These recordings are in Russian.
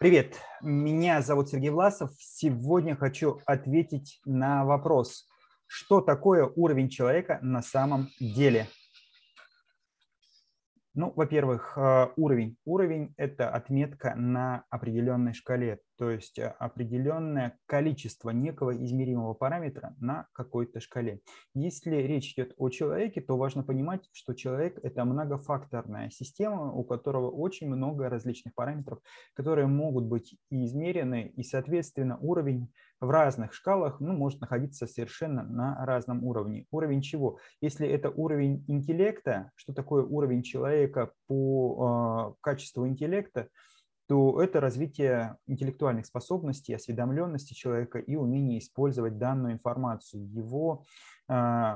Привет, меня зовут Сергей Власов. Сегодня хочу ответить на вопрос, что такое уровень человека на самом деле. Ну, во-первых, э, уровень. Уровень – это отметка на определенной шкале, то есть э, определенное количество некого измеримого параметра на какой-то шкале. Если речь идет о человеке, то важно понимать, что человек – это многофакторная система, у которого очень много различных параметров, которые могут быть измерены, и, соответственно, уровень в разных шкалах ну, может находиться совершенно на разном уровне. Уровень чего? Если это уровень интеллекта, что такое уровень человека по э, качеству интеллекта, то это развитие интеллектуальных способностей, осведомленности человека и умение использовать данную информацию, его э,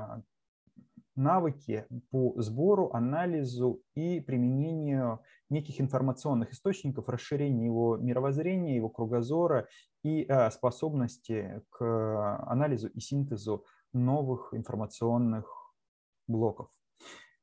навыки по сбору, анализу и применению неких информационных источников, расширение его мировоззрения, его кругозора и а, способности к анализу и синтезу новых информационных блоков.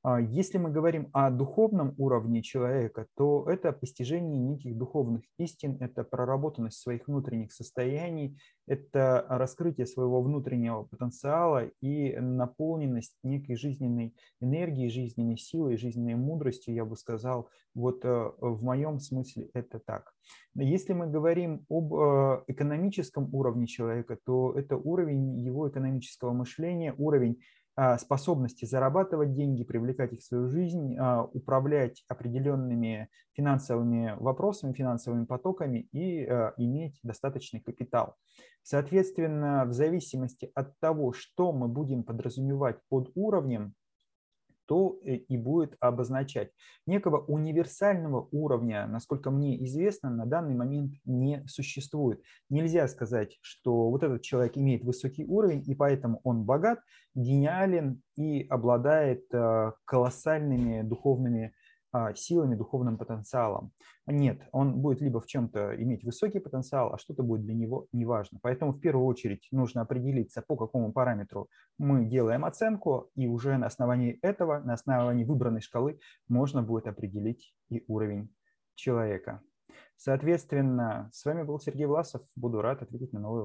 А, если мы говорим о духовном уровне человека, то это постижение неких духовных истин, это проработанность своих внутренних состояний, это раскрытие своего внутреннего потенциала и наполненность некой жизненной энергией, жизненной силой, жизненной мудростью, я бы сказал, вот э, в моем смысле это так. Если мы говорим об э, экономическом уровне человека, то это уровень его экономического мышления, уровень способности зарабатывать деньги, привлекать их в свою жизнь, а, управлять определенными финансовыми вопросами, финансовыми потоками и а, иметь достаточный капитал. Соответственно, в зависимости от того, что мы будем подразумевать под уровнем, то и будет обозначать. Некого универсального уровня, насколько мне известно, на данный момент не существует. Нельзя сказать, что вот этот человек имеет высокий уровень, и поэтому он богат, гениален и обладает э, колоссальными духовными силами, духовным потенциалом. Нет, он будет либо в чем-то иметь высокий потенциал, а что-то будет для него неважно. Поэтому в первую очередь нужно определиться, по какому параметру мы делаем оценку, и уже на основании этого, на основании выбранной шкалы можно будет определить и уровень человека. Соответственно, с вами был Сергей Власов. Буду рад ответить на новые